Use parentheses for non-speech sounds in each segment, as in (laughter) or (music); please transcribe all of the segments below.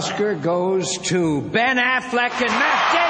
Oscar goes to Ben Affleck and Matt Damon.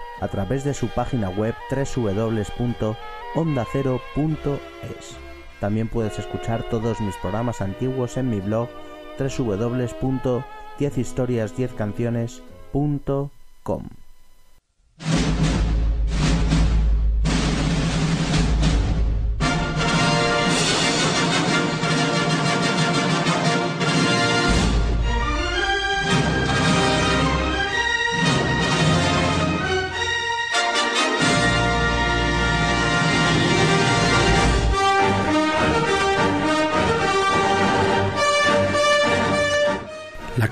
a través de su página web www.ondacero.es. También puedes escuchar todos mis programas antiguos en mi blog www.10historias10canciones.com.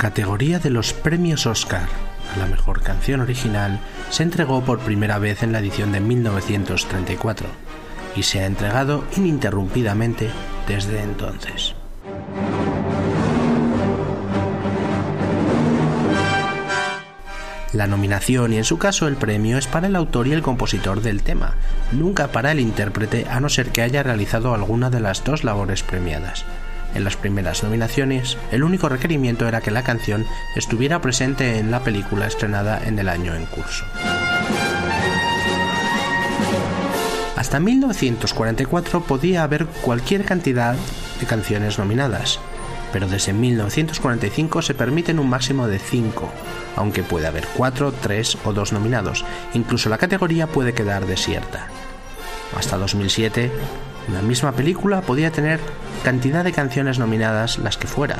categoría de los premios Oscar a la mejor canción original se entregó por primera vez en la edición de 1934 y se ha entregado ininterrumpidamente desde entonces. La nominación y en su caso el premio es para el autor y el compositor del tema, nunca para el intérprete a no ser que haya realizado alguna de las dos labores premiadas. En las primeras nominaciones, el único requerimiento era que la canción estuviera presente en la película estrenada en el año en curso. Hasta 1944 podía haber cualquier cantidad de canciones nominadas, pero desde 1945 se permiten un máximo de 5, aunque puede haber 4, 3 o 2 nominados, incluso la categoría puede quedar desierta. Hasta 2007, una misma película podía tener cantidad de canciones nominadas las que fuera,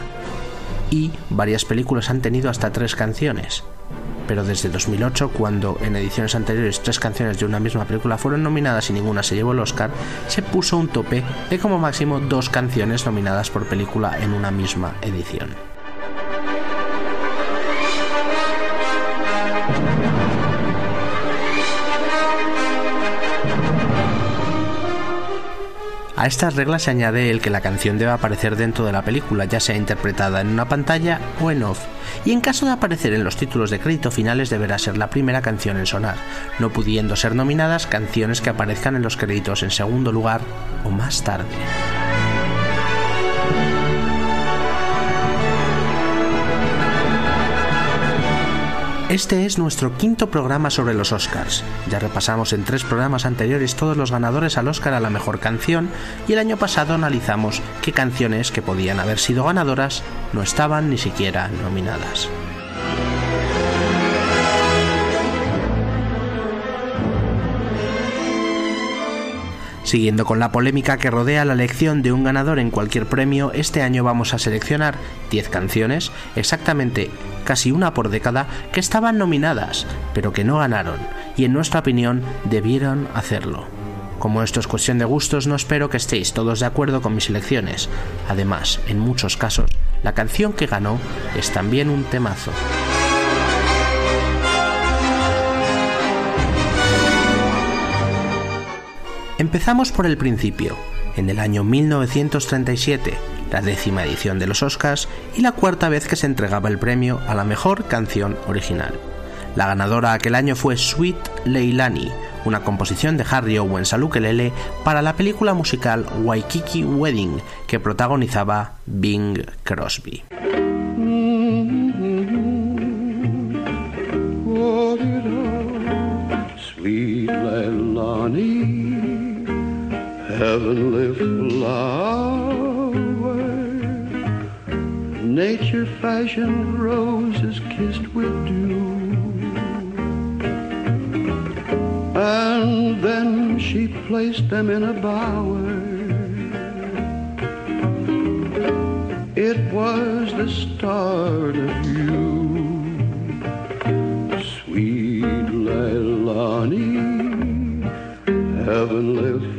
y varias películas han tenido hasta tres canciones. Pero desde 2008, cuando en ediciones anteriores tres canciones de una misma película fueron nominadas y ninguna se llevó el Oscar, se puso un tope de como máximo dos canciones nominadas por película en una misma edición. A estas reglas se añade el que la canción debe aparecer dentro de la película, ya sea interpretada en una pantalla o en off, y en caso de aparecer en los títulos de crédito finales deberá ser la primera canción en sonar, no pudiendo ser nominadas canciones que aparezcan en los créditos en segundo lugar o más tarde. Este es nuestro quinto programa sobre los Oscars. Ya repasamos en tres programas anteriores todos los ganadores al Oscar a la mejor canción y el año pasado analizamos qué canciones que podían haber sido ganadoras no estaban ni siquiera nominadas. Siguiendo con la polémica que rodea la elección de un ganador en cualquier premio, este año vamos a seleccionar 10 canciones, exactamente casi una por década, que estaban nominadas, pero que no ganaron, y en nuestra opinión debieron hacerlo. Como esto es cuestión de gustos, no espero que estéis todos de acuerdo con mis elecciones. Además, en muchos casos, la canción que ganó es también un temazo. Empezamos por el principio, en el año 1937, la décima edición de los Oscars y la cuarta vez que se entregaba el premio a la mejor canción original. La ganadora aquel año fue Sweet Leilani, una composición de Harry Owens al ukelele para la película musical Waikiki Wedding que protagonizaba Bing Crosby. Nature fashioned roses kissed with dew. And then she placed them in a bower. It was the start of you, sweet Leilani, heavenly flower.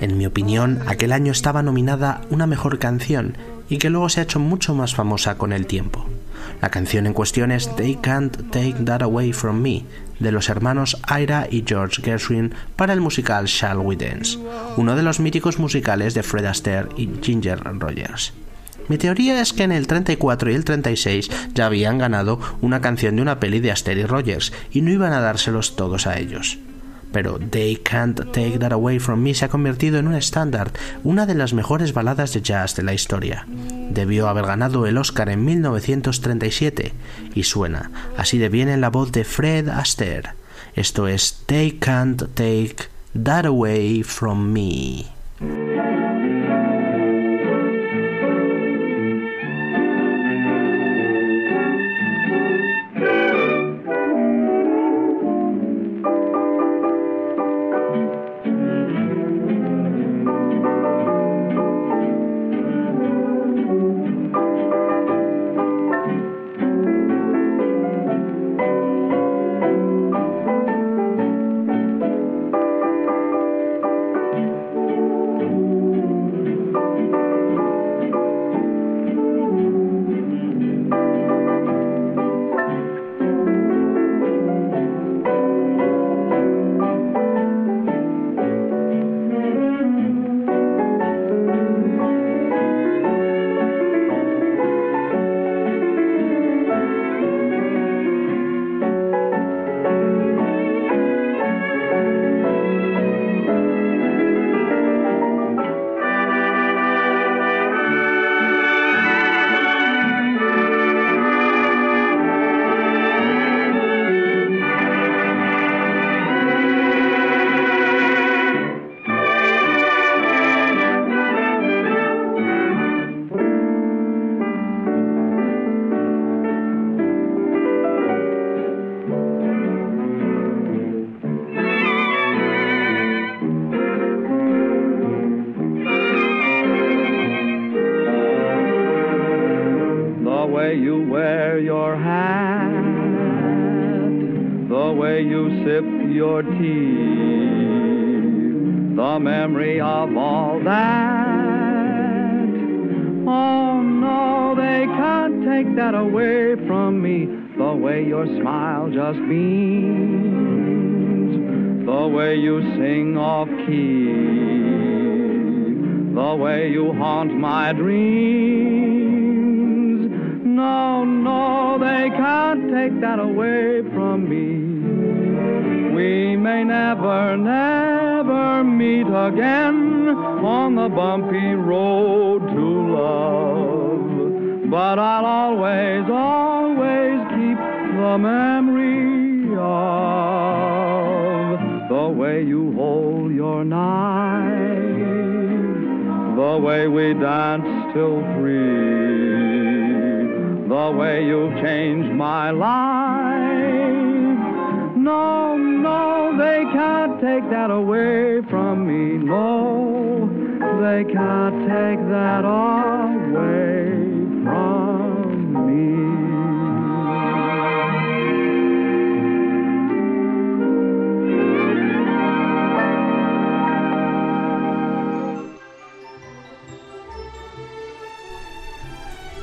En mi opinión, aquel año estaba nominada una mejor canción y que luego se ha hecho mucho más famosa con el tiempo. La canción en cuestión es They Can't Take That Away From Me, de los hermanos Ira y George Gershwin para el musical Shall We Dance, uno de los míticos musicales de Fred Astaire y Ginger Rogers. Mi teoría es que en el 34 y el 36 ya habían ganado una canción de una peli de Astaire y Rogers y no iban a dárselos todos a ellos pero They Can't Take That Away From Me se ha convertido en un estándar, una de las mejores baladas de jazz de la historia. Debió haber ganado el Oscar en 1937 y suena así de bien en la voz de Fred Astaire. Esto es They Can't Take That Away From Me. way you hold your knife, the way we danced till three, the way you've changed my life. No, no, they can't take that away from me. No, they can't take that away from me.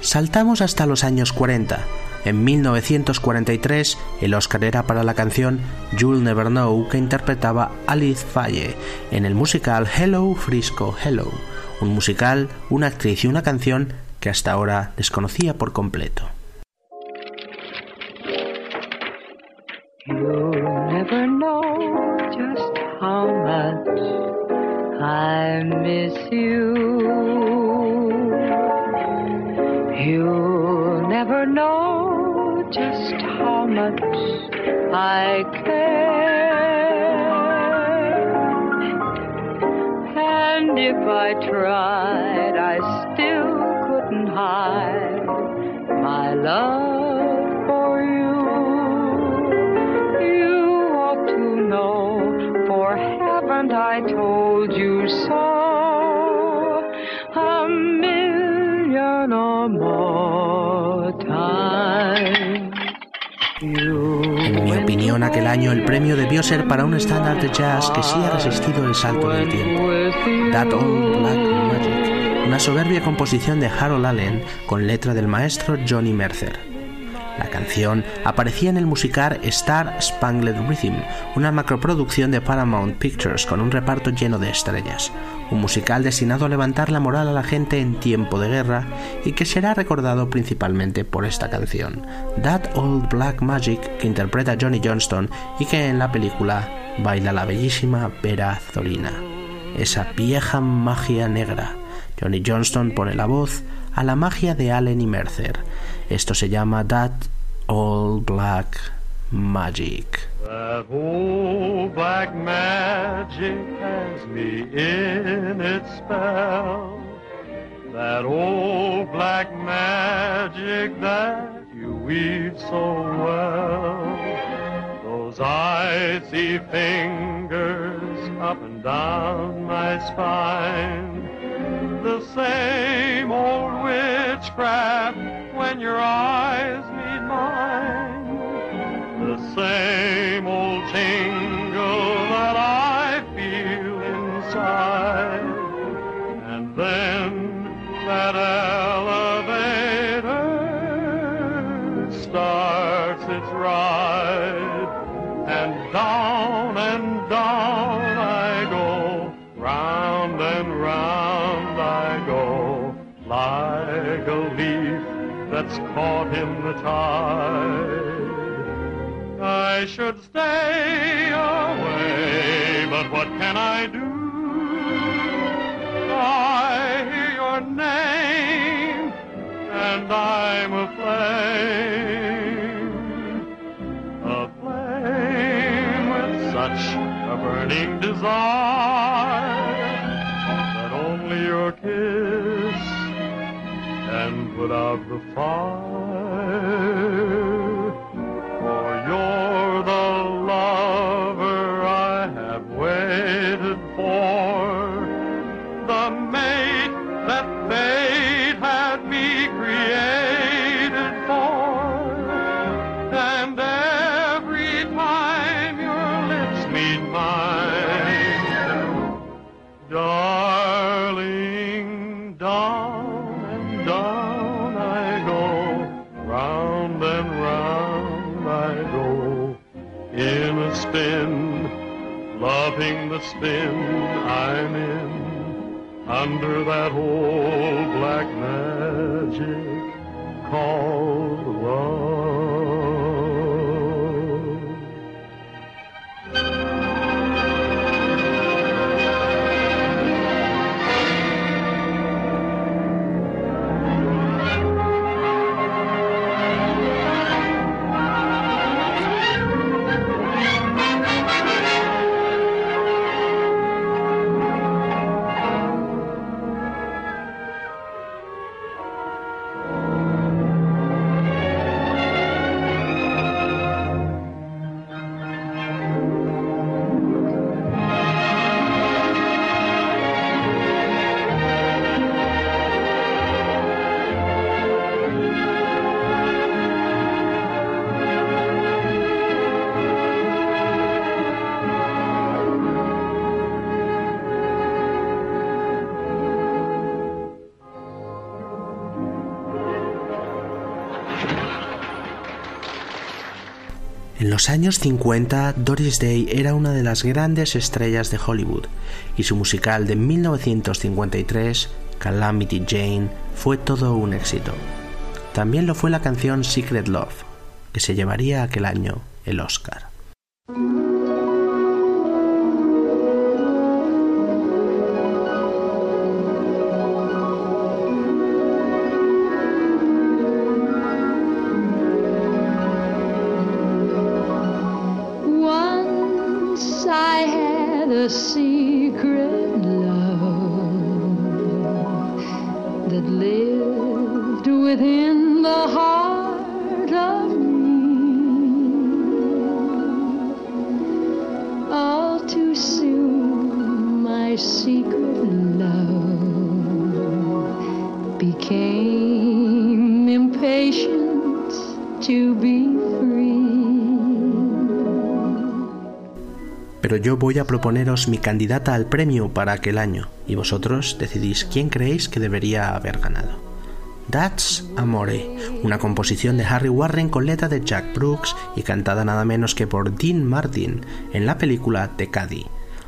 Saltamos hasta los años 40. En 1943, el Oscar era para la canción You'll Never Know que interpretaba Alice Faye en el musical Hello Frisco Hello, un musical, una actriz y una canción que hasta ahora desconocía por completo. I tried, I still couldn't hide my love año el premio debió ser para un estándar de jazz que sí ha resistido el salto del tiempo. That Old Black Magic, una soberbia composición de Harold Allen con letra del maestro Johnny Mercer. La canción aparecía en el musical Star Spangled Rhythm, una macroproducción de Paramount Pictures con un reparto lleno de estrellas, un musical destinado a levantar la moral a la gente en tiempo de guerra y que será recordado principalmente por esta canción, That Old Black Magic, que interpreta Johnny Johnston y que en la película baila la bellísima Vera Zorina. Esa vieja magia negra. Johnny Johnston pone la voz a la magia de Allen y Mercer. Esto se llama That Old Black Magic. That old black magic has me in its spell. That old black magic that you weave so well. Those icy fingers up and down my spine. The same old witchcraft when your eyes meet mine. The same old tingle that I feel inside. And then that elevator starts its ride. And down and down I go, round and round I go, like a leaf that's caught in the tide. I should stay away, but what can I do? I hear your name, and I'm aflame. Aflame with such a burning desire that only your kiss of the fire. Spin I'm in, under that old black magic called En los años 50, Doris Day era una de las grandes estrellas de Hollywood y su musical de 1953, Calamity Jane, fue todo un éxito. También lo fue la canción Secret Love, que se llevaría aquel año el Oscar. Yo voy a proponeros mi candidata al premio para aquel año, y vosotros decidís quién creéis que debería haber ganado. That's Amore, una composición de Harry Warren con letra de Jack Brooks y cantada nada menos que por Dean Martin en la película The Caddy.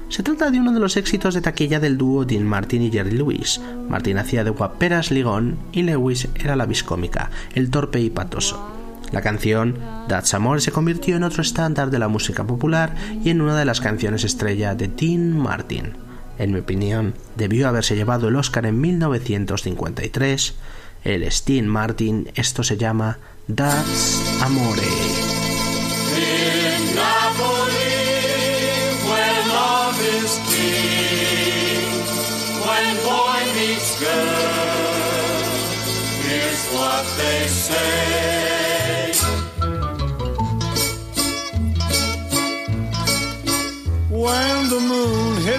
Se trata de uno de los éxitos de taquilla del dúo Dean Martin y Jerry Lewis. Martin hacía de guaperas ligón y Lewis era la viscómica, el torpe y patoso. La canción That's Amore se convirtió en otro estándar de la música popular y en una de las canciones estrella de Dean Martin. En mi opinión, debió haberse llevado el Oscar en 1953. El Dean Martin, esto se llama That's Amore. In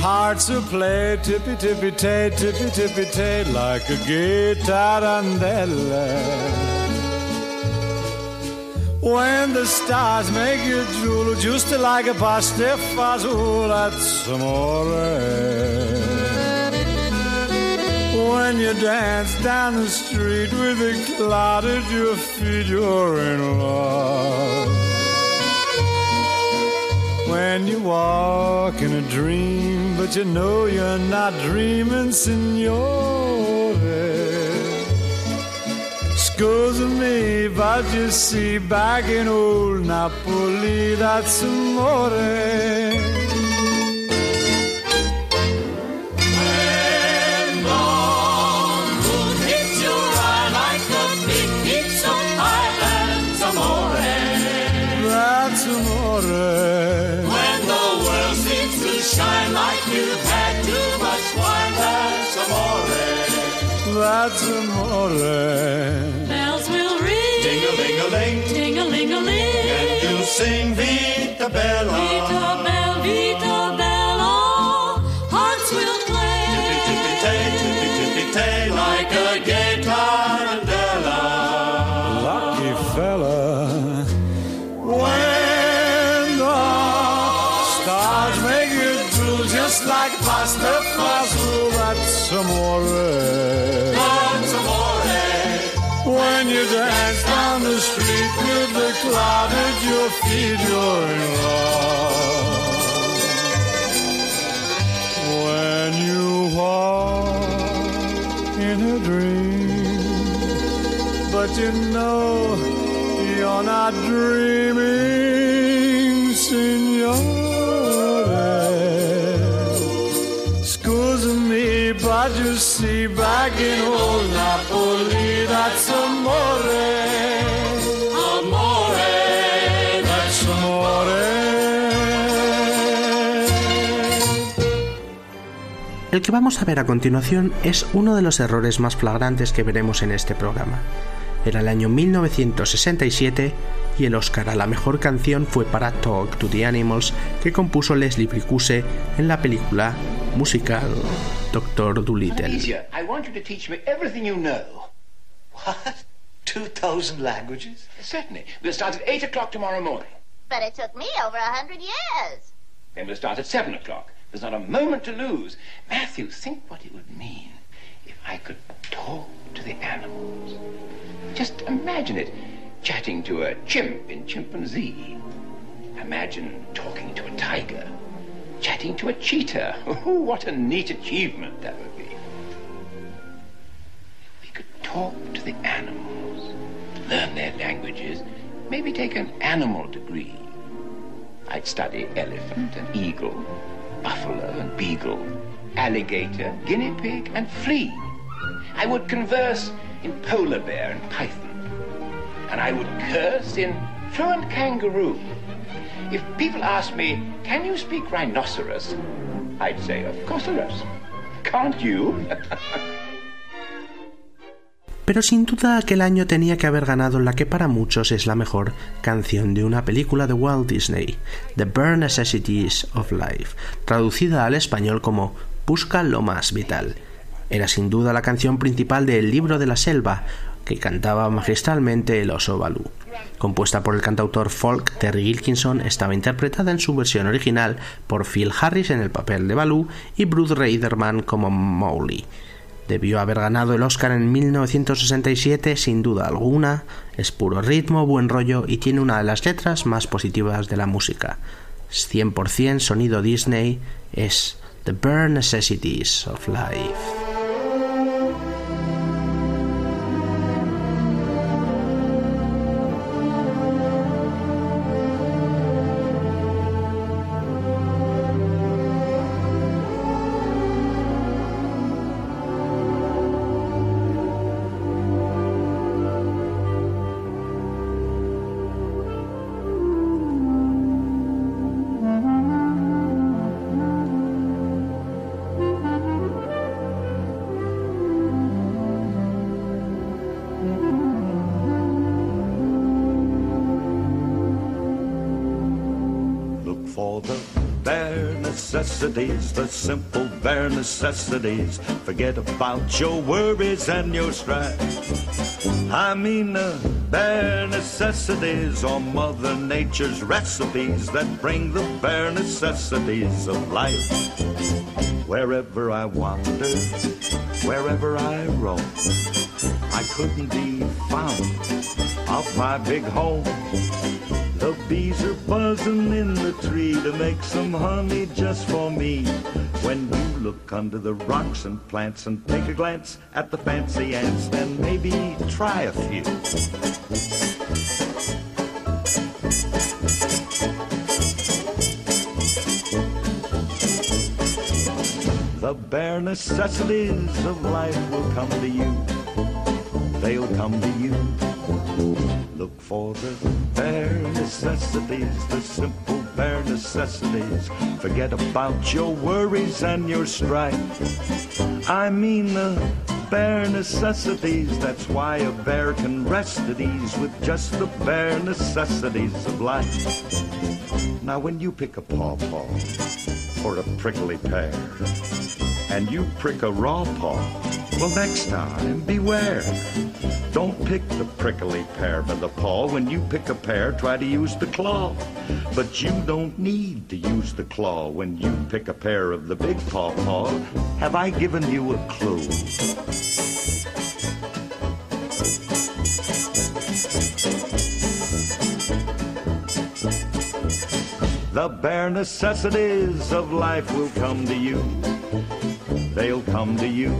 Hearts will play tippy tippy tay, tippy tippy tay, like a tarantella. When the stars make you drool, just like a pastifazool, that's amore. When you dance down the street with a cloud at your feet, you're in love. When you walk in a dream, but you know you're not dreaming, signore. Scusa me, but you see, back in old Napoli, that's amore. Amore. You walk in a dream, but you know you're not dreaming, signore. Scusa me, but you see, back in old Napoli, that's. Amore. Que vamos a ver a continuación es uno de los errores más flagrantes que veremos en este programa. Era el año 1967 y el Oscar a la mejor canción fue para Talk to the Animals que compuso Leslie Bricusse en la película musical Doctor Dolittle. I want you to teach me everything you know. What? 2,000 languages? Certainly. We'll start at 8 o'clock tomorrow morning. But it took me over a hundred years. Then we'll start at 7 o'clock. There's not a moment to lose. Matthew, think what it would mean if I could talk to the animals. Just imagine it. Chatting to a chimp in chimpanzee. Imagine talking to a tiger. Chatting to a cheetah. (laughs) Oh, what a neat achievement that would be. If we could talk to the animals. learn their languages, maybe take an animal degree. I'd study elephant and eagle, buffalo and beagle, alligator, guinea pig, and flea. I would converse in polar bear and python. And I would curse in fluent kangaroo. If people asked me, can you speak rhinoceros? I'd say, of course, Can't you? (laughs) Pero sin duda aquel año tenía que haber ganado la que para muchos es la mejor canción de una película de Walt Disney, The Bare Necessities of Life, traducida al español como Busca lo más vital. Era sin duda la canción principal de El libro de la selva, que cantaba magistralmente el oso Balú. Compuesta por el cantautor folk Terry Gilkinson, estaba interpretada en su versión original por Phil Harris en el papel de Balú y Bruce Reiderman como Mowgli. Debió haber ganado el Oscar en 1967 sin duda alguna, es puro ritmo, buen rollo y tiene una de las letras más positivas de la música. 100% sonido Disney es The Bare Necessities of Life. For the bare necessities, the simple bare necessities. Forget about your worries and your strife. I mean the bare necessities or Mother Nature's recipes that bring the bare necessities of life. Wherever I wander, wherever I roam, I couldn't be found off my big home. The bees are buzzing in the tree to make some honey just for me. When you look under the rocks and plants and take a glance at the fancy ants, then maybe try a few. The bare necessities of life will come to you. They'll come to you. Look for the bare necessities, the simple bare necessities. Forget about your worries and your strife. I mean the bare necessities. That's why a bear can rest at ease with just the bare necessities of life. Now, when you pick a pawpaw or a prickly pear, and you prick a raw paw, well, next time, beware. Don't pick the prickly pear by the paw. When you pick a pear, try to use the claw. But you don't need to use the claw when you pick a pear of the big paw paw. Have I given you a clue? The bare necessities of life will come to you. They'll come to you.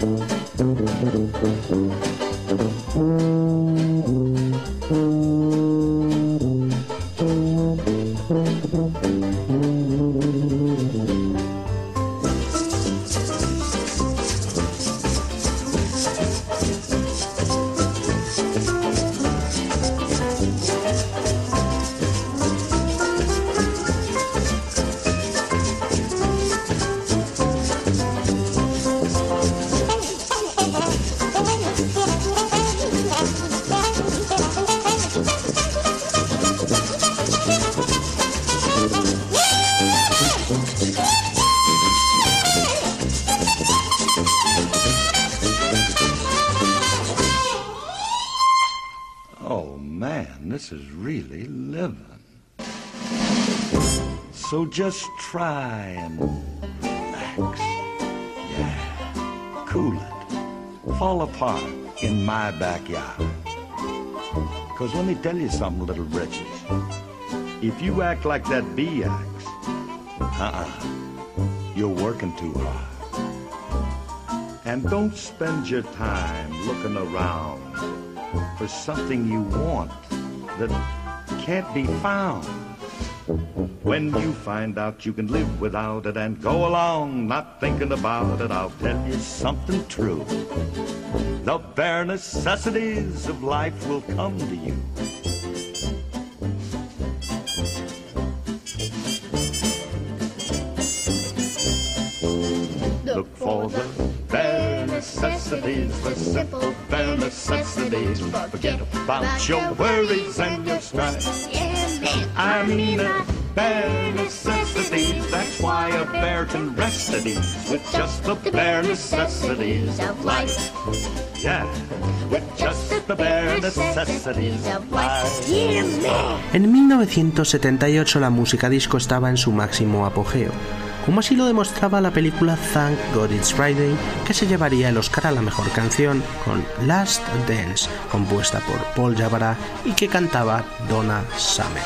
Oh Apart in my backyard. Cause let me tell you something, little britches. If you act like that bee acts, Uh-uh. You're working too hard. And don't spend your time looking around for something you want that can't be found. When you find out you can live without it and go along not thinking about it, I'll tell you something true. The bare necessities of life will come to you. Look for the bare necessities, the simple bare necessities. Forget about your worries and your strife. I mean the bare necessities. That's why a bear can rest at ease with just the bare necessities of life. Yeah, with just the bare necessities of life. En 1978 la música disco estaba en su máximo apogeo, como así lo demostraba la película Thank God It's Friday, que se llevaría el Oscar a la mejor canción con Last Dance, compuesta por Paul Jabara y que cantaba Donna Summer.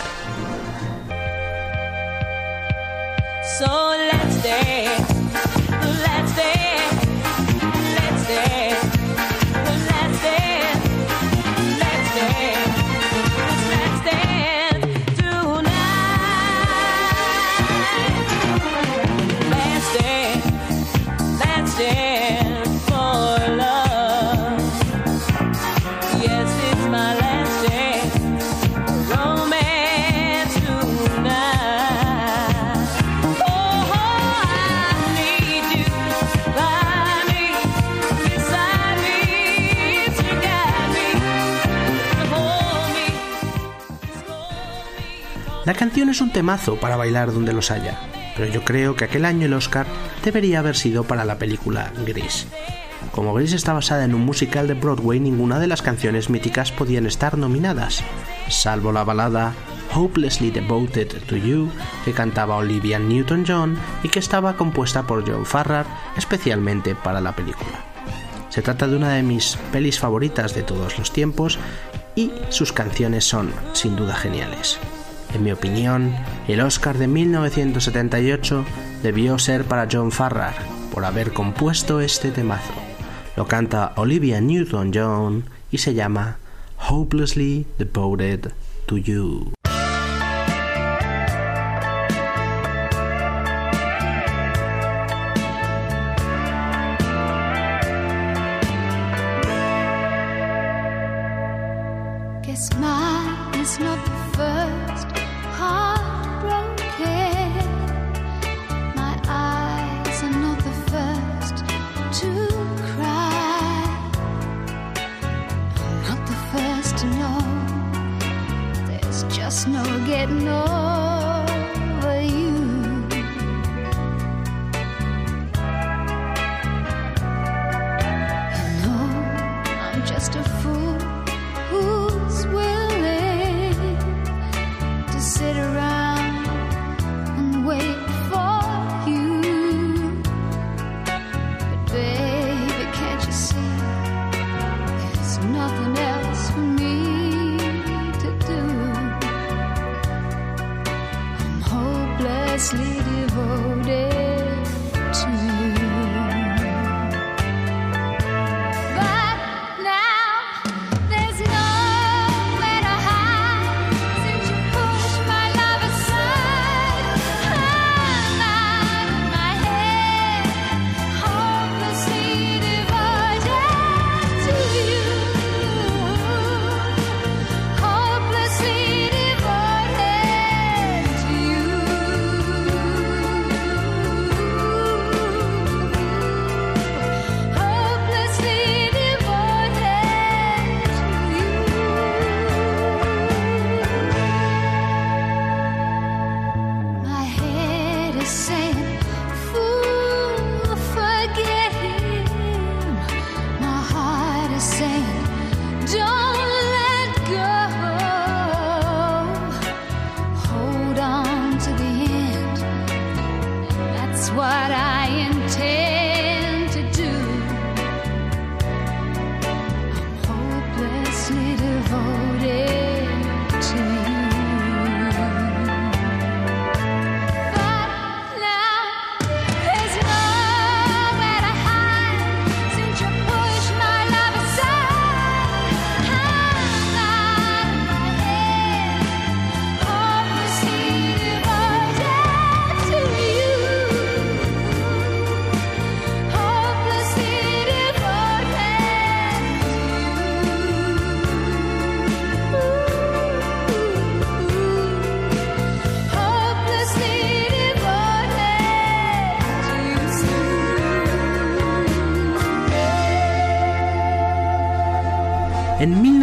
La canción es un temazo para bailar donde los haya, pero yo creo que aquel año el Oscar debería haber sido para la película Gris. Como Gris está basada en un musical de Broadway, ninguna de las canciones míticas podían estar nominadas, salvo la balada Hopelessly Devoted to You, que cantaba Olivia Newton-John y que estaba compuesta por John Farrar especialmente para la película. Se trata de una de mis pelis favoritas de todos los tiempos y sus canciones son sin duda geniales. En mi opinión, el Oscar de 1978 debió ser para John Farrar por haber compuesto este temazo. Lo canta Olivia Newton-John y se llama Hopelessly Devoted to You.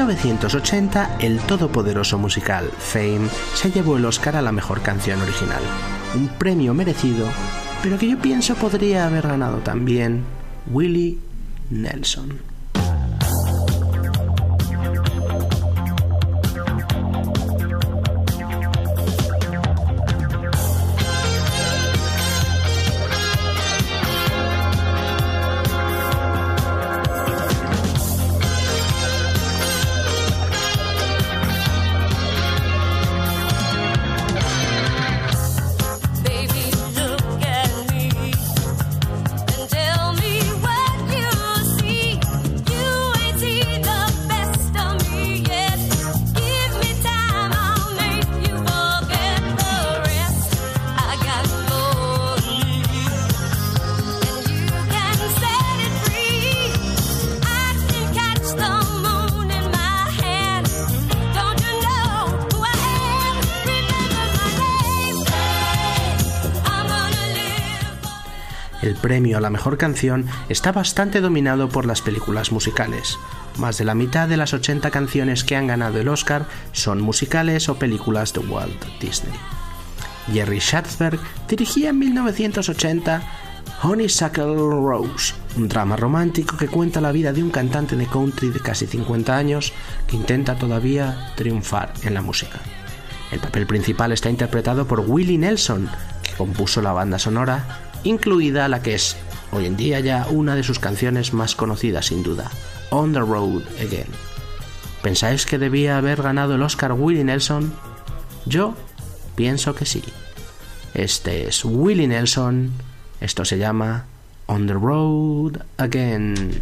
1980, el todopoderoso musical Fame se llevó el Oscar a la mejor canción original, un premio merecido, pero que yo pienso podría haber ganado también Willie Nelson. A la mejor canción está bastante dominado por las películas musicales. Más de la mitad de las 80 canciones que han ganado el Oscar son musicales o películas de Walt Disney. Jerry Schatzberg dirigía en 1980 Honeysuckle Rose, un drama romántico que cuenta la vida de un cantante de country de casi 50 años que intenta todavía triunfar en la música. El papel principal está interpretado por Willie Nelson, que compuso la banda sonora, incluida la que es hoy en día ya una de sus canciones más conocidas sin duda, On the Road Again. ¿Pensáis que debía haber ganado el Oscar Willie Nelson? Yo pienso que sí. Este es Willie Nelson, esto se llama On the Road Again.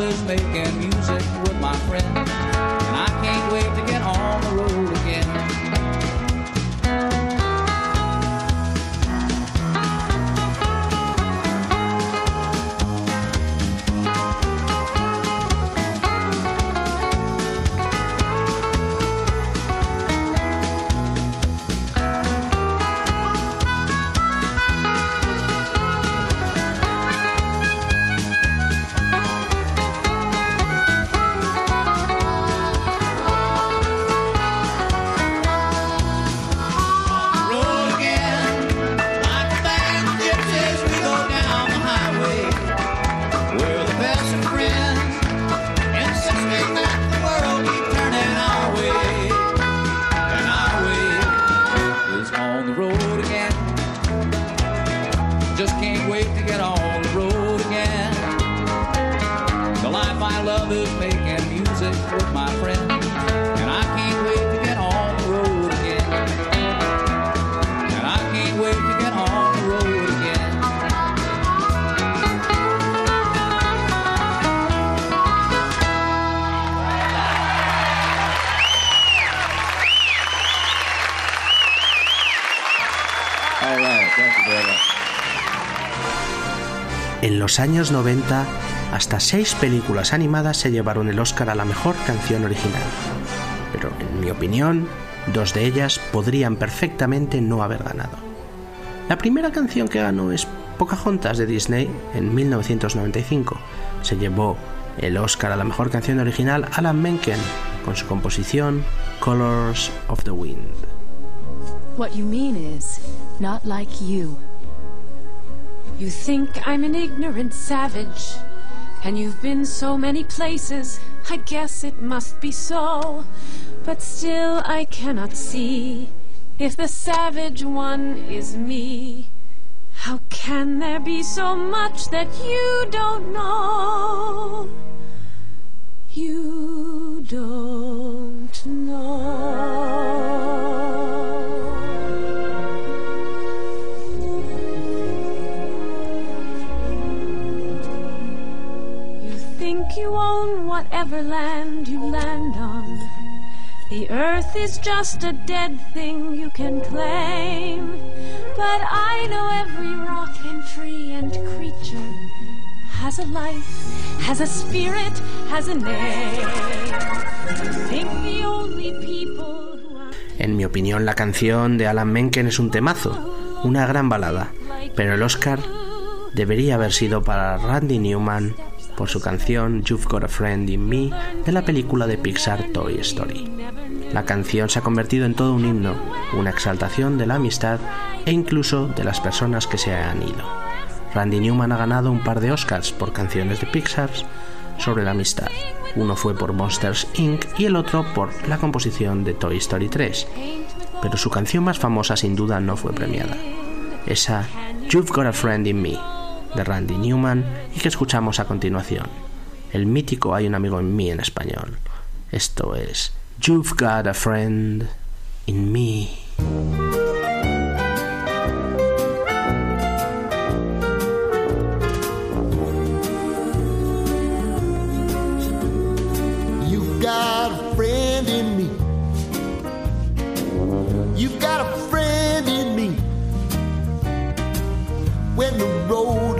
lovers making music. En los años 90, hasta seis películas animadas se llevaron el Oscar a la mejor canción original. Pero, en mi opinión, dos de ellas podrían perfectamente no haber ganado. La primera canción que ganó es Pocahontas de Disney en 1995. Se llevó el Oscar a la mejor canción original Alan Menken con su composición Colors of the Wind. What you mean is, not like you. You think I'm an ignorant savage, and you've been so many places, I guess it must be so, but still I cannot see if the savage one is me. How can there be so much that you don't know? You don't know. Think you own whatever land you land on. The earth is just a dead thing you can claim. But I know every rock and tree and creature has a life, has a spirit, has a name. En mi opinión, la canción de Alan Menken es un temazo, una gran balada, pero el Oscar debería haber sido para Randy Newman por su canción You've Got a Friend in Me de la película de Pixar Toy Story. La canción se ha convertido en todo un himno, una exaltación de la amistad e incluso de las personas que se han ido. Randy Newman ha ganado un par de Oscars por canciones de Pixar sobre la amistad. Uno fue por Monsters Inc. y el otro por la composición de Toy Story 3. Pero su canción más famosa sin duda no fue premiada. Esa You've Got a Friend in Me de Randy Newman y que escuchamos a continuación. El mítico Hay un amigo en mí en español. Esto es You've Got a Friend in Me. You've got a friend in me. You've got a friend in road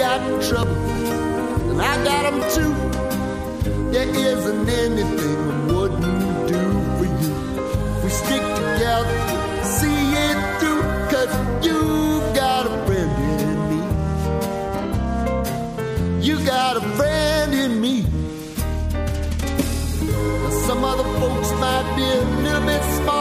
got trouble, and I got them too. There isn't anything I wouldn't do for you. We stick together, see it through, cause you got a friend in me. You got a friend in me. Now, Some other folks might be a little bit smarter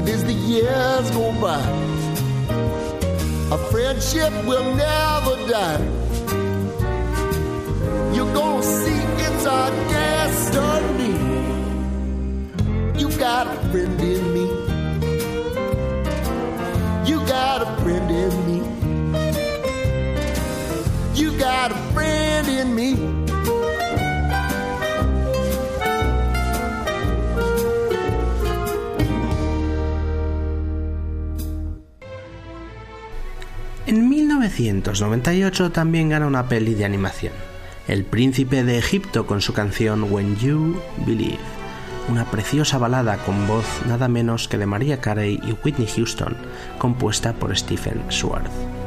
and as the years go by, a friendship will never die. You're gonna see it's our destiny. You got a friend in me. You got a friend in me. You got a friend in me. 1998 también gana una peli de animación, El Príncipe de Egipto con su canción When You Believe, una preciosa balada con voz nada menos que de Maria Carey y Whitney Houston, compuesta por Stephen Schwartz.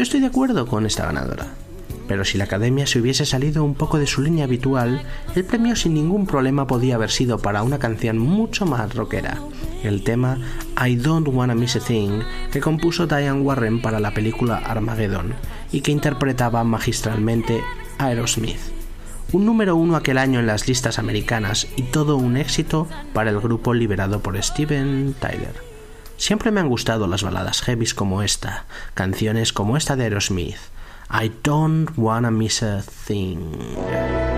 Yo estoy de acuerdo con esta ganadora. Pero si la academia se hubiese salido un poco de su línea habitual, el premio sin ningún problema podía haber sido para una canción mucho más rockera, el tema I Don't Wanna Miss a Thing que compuso Diane Warren para la película Armageddon y que interpretaba magistralmente Aerosmith. Un número uno aquel año en las listas americanas y todo un éxito para el grupo liberado por Steven Tyler. Siempre me han gustado las baladas heavies como esta, canciones como esta de Aerosmith, I don't wanna miss a thing.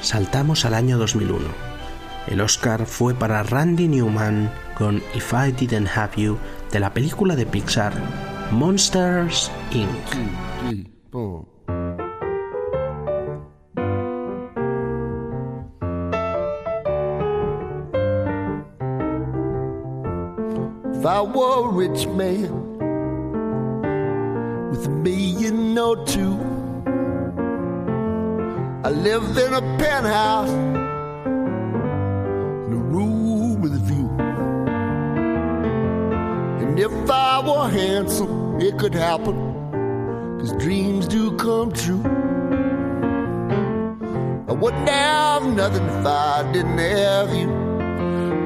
Saltamos al año 2001. El Oscar fue para Randy Newman con If I Didn't Have You de la película de Pixar Monsters Inc. Rich with I lived in a penthouse in a room with a view. And if I were handsome, it could happen, cause dreams do come true. I wouldn't have nothing if I didn't have you.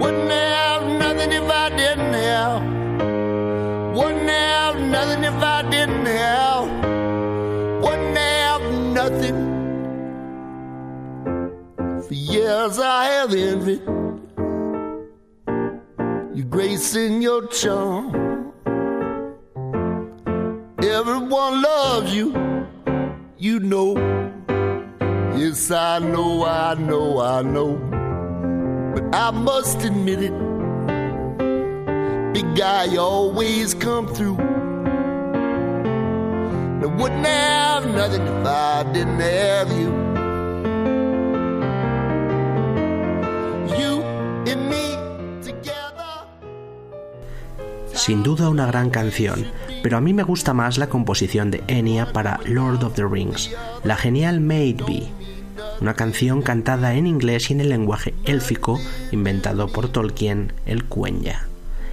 Wouldn't have nothing if I didn't have. Wouldn't have nothing if I didn't have. For I have envied your grace and your charm. Everyone loves you, you know. Yes, I know, I know, I know. But I must admit it. Big guy, always come through. I wouldn't have nothing if I didn't have. You Sin duda una gran canción, pero a mí me gusta más la composición de Enya para Lord of the Rings, la genial Made Be, una canción cantada en inglés y en el lenguaje élfico inventado por Tolkien, el Quenya.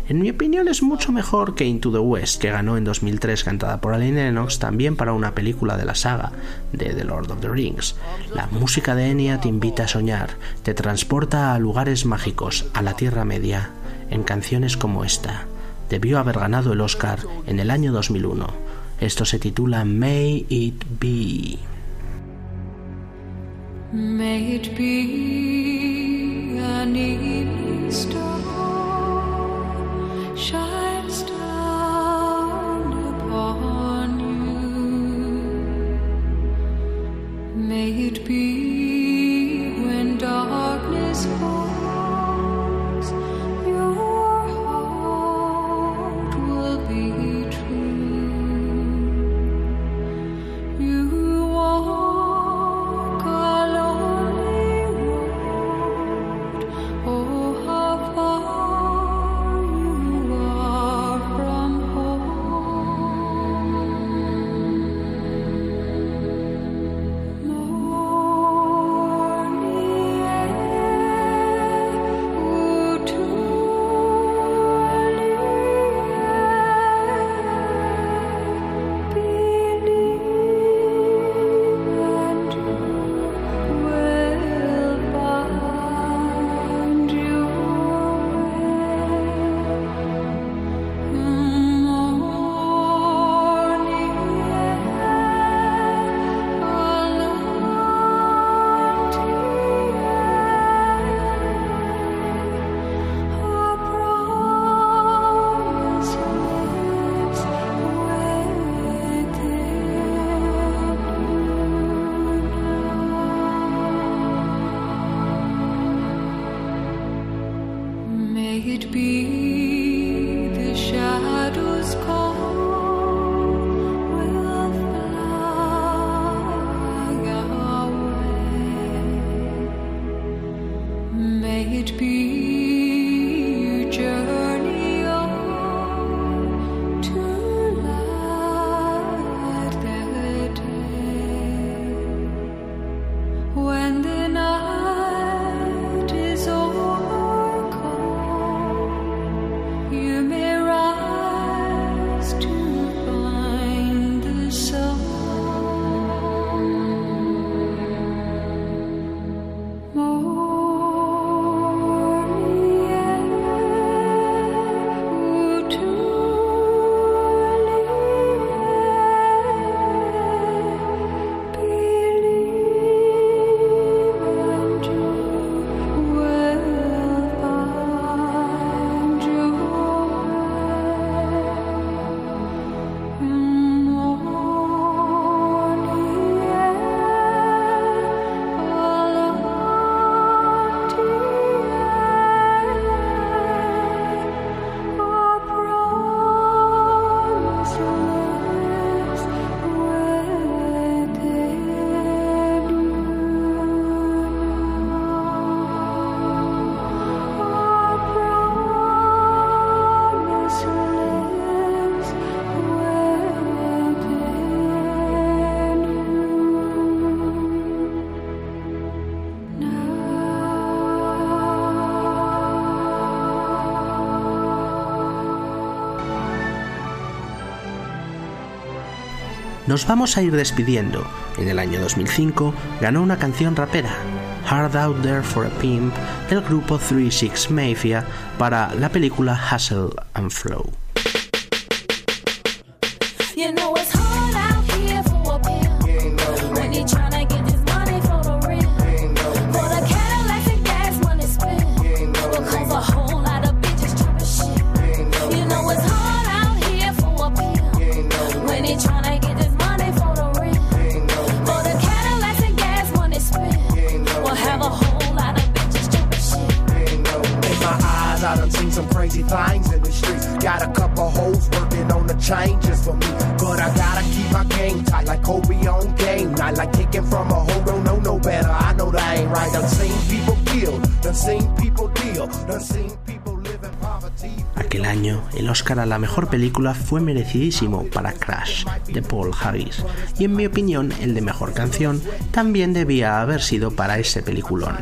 En mi opinión es mucho mejor que Into the West, que ganó en 2003 cantada por Aline Lennox también para una película de la saga de The Lord of the Rings. La música de Enya te invita a soñar, te transporta a lugares mágicos, a la Tierra Media, en canciones como esta. Debió haber ganado el Oscar en el año 2001. Esto se titula May It Be. Nos vamos a ir despidiendo. En el año 2005 ganó una canción rapera, Hard Out There for a Pimp, del grupo 36 Mafia para la película Hustle and Flow. La mejor película fue merecidísimo para Crash, de Paul Harris, y en mi opinión, el de mejor canción también debía haber sido para ese peliculón.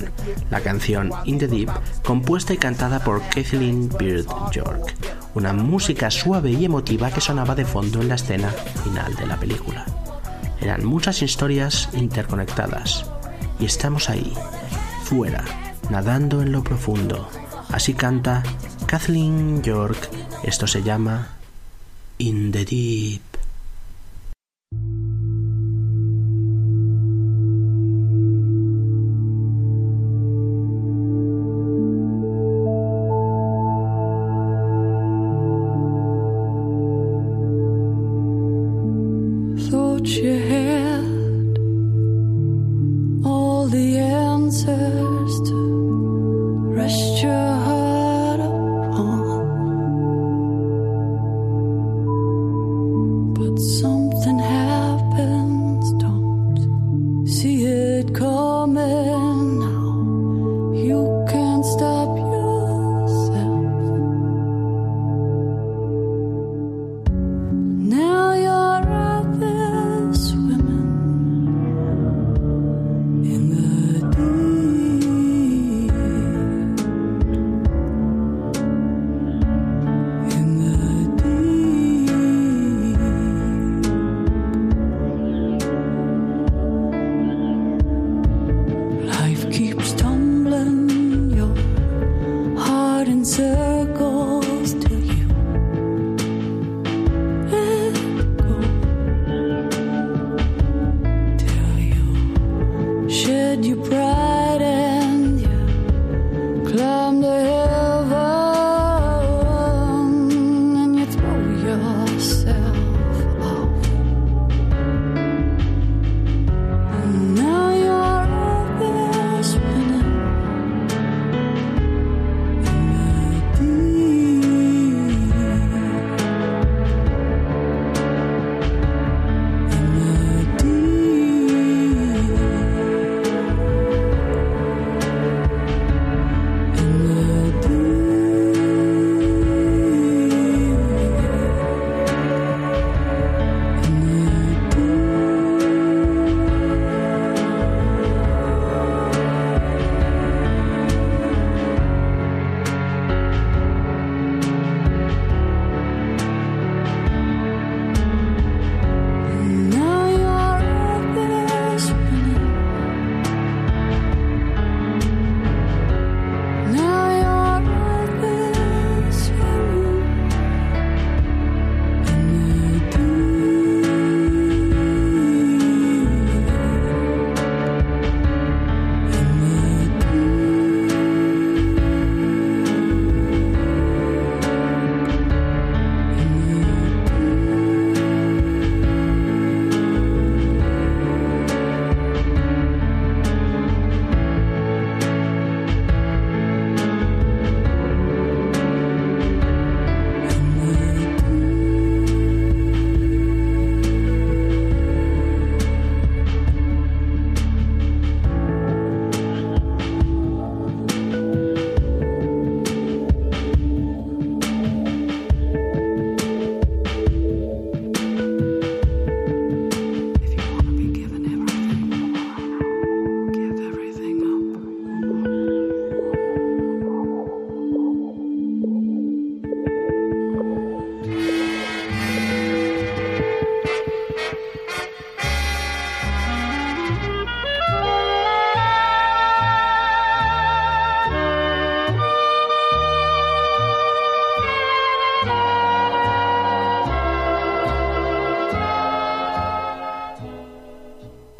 La canción In the Deep, compuesta y cantada por Kathleen Beard York, una música suave y emotiva que sonaba de fondo en la escena final de la película. Eran muchas historias interconectadas, y estamos ahí, fuera, nadando en lo profundo. Así canta Kathleen York. Esto se llama In the Deep. Thought you had all the answers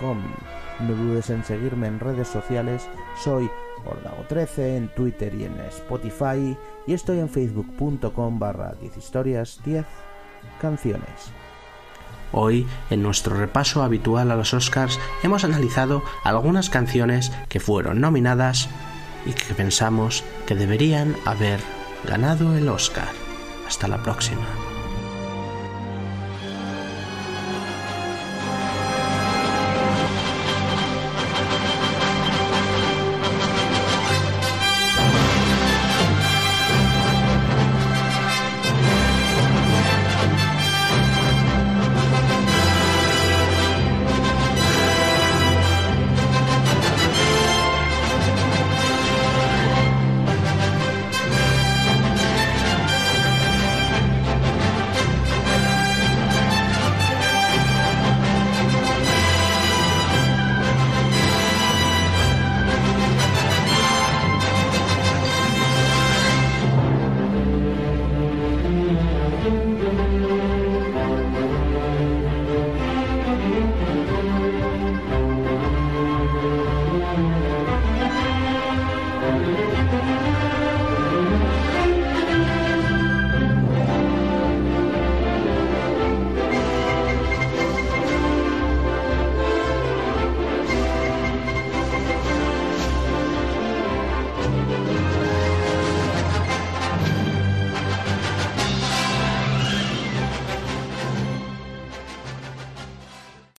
No dudes en seguirme en redes sociales. Soy Ordago13 en Twitter y en Spotify. Y estoy en facebook.com barra 10 historias 10 canciones. Hoy, en nuestro repaso habitual a los Oscars, hemos analizado algunas canciones que fueron nominadas y que pensamos que deberían haber ganado el Oscar. Hasta la próxima.